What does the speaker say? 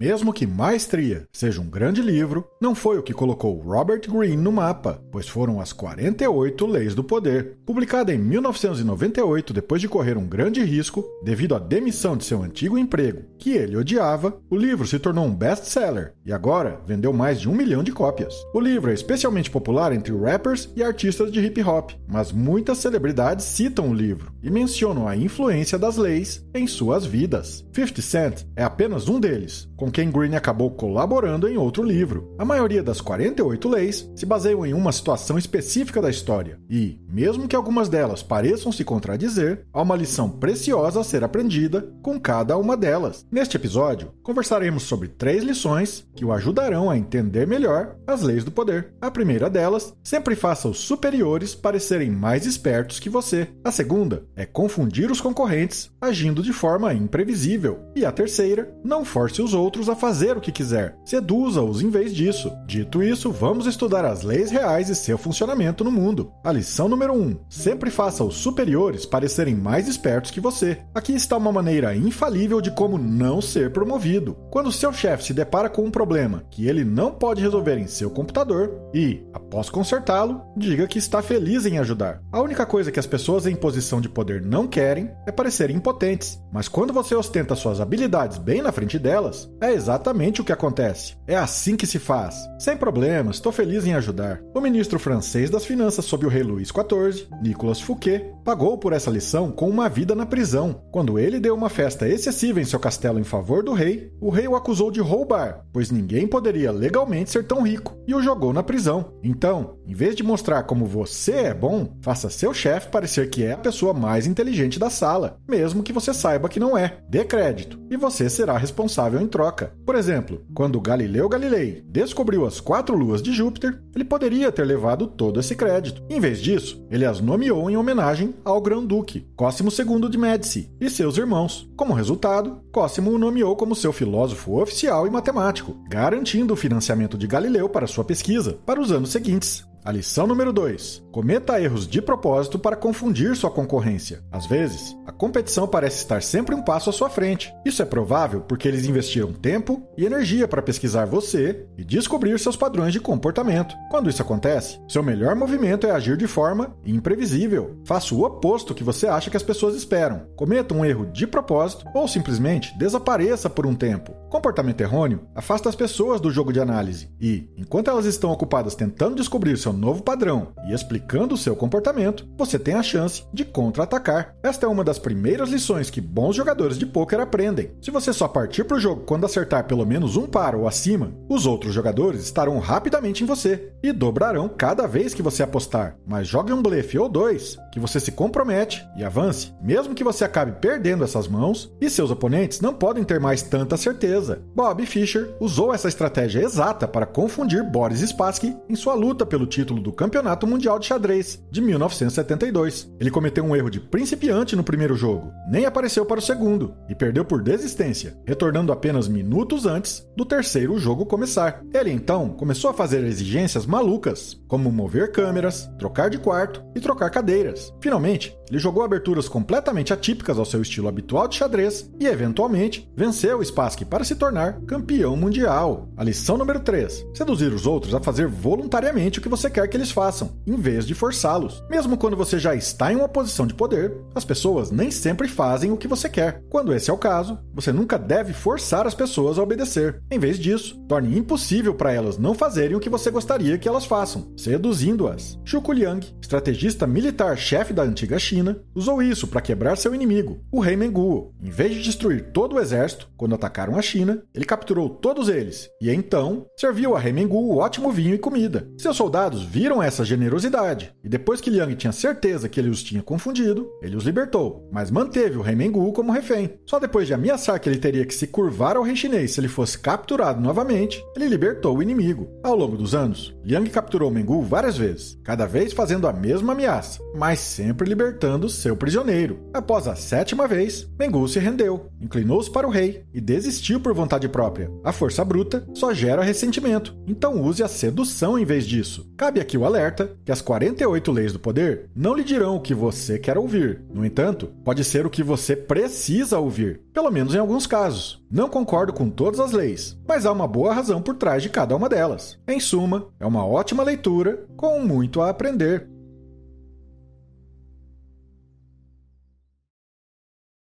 Mesmo que Maestria seja um grande livro, não foi o que colocou Robert Greene no mapa, pois foram as 48 Leis do Poder. Publicada em 1998, depois de correr um grande risco devido à demissão de seu antigo emprego, que ele odiava, o livro se tornou um best-seller e agora vendeu mais de um milhão de cópias. O livro é especialmente popular entre rappers e artistas de hip hop, mas muitas celebridades citam o livro e mencionam a influência das leis em suas vidas. 50 Cent é apenas um deles, quem Green acabou colaborando em outro livro. A maioria das 48 leis se baseiam em uma situação específica da história, e, mesmo que algumas delas pareçam se contradizer, há uma lição preciosa a ser aprendida com cada uma delas. Neste episódio, conversaremos sobre três lições que o ajudarão a entender melhor as leis do poder. A primeira delas, sempre faça os superiores parecerem mais espertos que você. A segunda é confundir os concorrentes agindo de forma imprevisível. E a terceira, não force os outros a fazer o que quiser, seduza-os em vez disso. Dito isso, vamos estudar as leis reais e seu funcionamento no mundo. A lição número 1: um, sempre faça os superiores parecerem mais espertos que você. Aqui está uma maneira infalível de como não ser promovido. Quando seu chefe se depara com um problema que ele não pode resolver em seu computador e, após consertá-lo, diga que está feliz em ajudar. A única coisa que as pessoas em posição de poder não querem é parecer impotentes, mas quando você ostenta suas habilidades bem na frente delas, é exatamente o que acontece. É assim que se faz. Sem problemas, estou feliz em ajudar. O ministro francês das Finanças sob o rei Luís XIV, Nicolas Fouquet, pagou por essa lição com uma vida na prisão. Quando ele deu uma festa excessiva em seu castelo em favor do rei, o rei o acusou de roubar, pois ninguém poderia legalmente ser tão rico, e o jogou na prisão. Então, em vez de mostrar como você é bom, faça seu chefe parecer que é a pessoa mais inteligente da sala, mesmo que você saiba que não é. Dê crédito, e você será responsável em troca. Por exemplo, quando Galileu Galilei descobriu as quatro luas de Júpiter, ele poderia ter levado todo esse crédito. Em vez disso, ele as nomeou em homenagem ao Grão-Duque, Cosimo II de Médici, e seus irmãos. Como resultado, Cosimo o nomeou como seu filósofo oficial e matemático, garantindo o financiamento de Galileu para sua pesquisa para os anos seguintes. A lição número 2: cometa erros de propósito para confundir sua concorrência. Às vezes, a competição parece estar sempre um passo à sua frente. Isso é provável porque eles investiram tempo e energia para pesquisar você e descobrir seus padrões de comportamento. Quando isso acontece, seu melhor movimento é agir de forma imprevisível. Faça o oposto que você acha que as pessoas esperam. Cometa um erro de propósito ou simplesmente desapareça por um tempo. Comportamento errôneo afasta as pessoas do jogo de análise e, enquanto elas estão ocupadas tentando descobrir seu novo padrão e explicando o seu comportamento, você tem a chance de contra-atacar. Esta é uma das primeiras lições que bons jogadores de poker aprendem. Se você só partir para o jogo quando acertar pelo menos um par ou acima, os outros jogadores estarão rapidamente em você e dobrarão cada vez que você apostar. Mas jogue um blefe ou dois, que você se compromete e avance, mesmo que você acabe perdendo essas mãos e seus oponentes não podem ter mais tanta certeza. Bob Fischer usou essa estratégia exata para confundir Boris Spassky em sua luta pelo título do Campeonato Mundial de Xadrez de 1972. Ele cometeu um erro de principiante no primeiro jogo, nem apareceu para o segundo e perdeu por desistência, retornando apenas minutos antes do terceiro jogo começar. Ele então começou a fazer exigências malucas, como mover câmeras, trocar de quarto e trocar cadeiras. Finalmente, ele jogou aberturas completamente atípicas ao seu estilo habitual de xadrez e, eventualmente, venceu Spassky para se tornar campeão mundial. A lição número 3: seduzir os outros a fazer voluntariamente o que você quer que eles façam, em vez de forçá-los. Mesmo quando você já está em uma posição de poder, as pessoas nem sempre fazem o que você quer. Quando esse é o caso, você nunca deve forçar as pessoas a obedecer. Em vez disso, torne impossível para elas não fazerem o que você gostaria que elas façam, seduzindo-as. Shuku Liang, estrategista militar chefe da antiga China, usou isso para quebrar seu inimigo, o rei Menguo. Em vez de destruir todo o exército, quando atacaram a China, ele capturou todos eles e então serviu a rei Menguo ótimo vinho e comida. Seus soldados viram essa generosidade e depois que Liang tinha certeza que ele os tinha confundido, ele os libertou, mas manteve o rei Menguo como refém. Só depois de ameaçar que ele teria que se curvar ao rei chinês se ele fosse capturado novamente, ele libertou o inimigo. Ao longo dos anos, Liang capturou Mengu várias vezes, cada vez fazendo a mesma ameaça, mas sempre libertando seu prisioneiro. Após a sétima vez, Mengu se rendeu, inclinou-se para o rei e desistiu por vontade própria. A força bruta só gera ressentimento, então use a sedução em vez disso. Cabe aqui o alerta que as 48 leis do poder não lhe dirão o que você quer ouvir. No entanto, pode ser o que você precisa ouvir, pelo menos em alguns casos. Não concordo com todas as leis, mas há uma boa razão por trás de cada uma delas. Em suma, é uma ótima leitura com muito a aprender.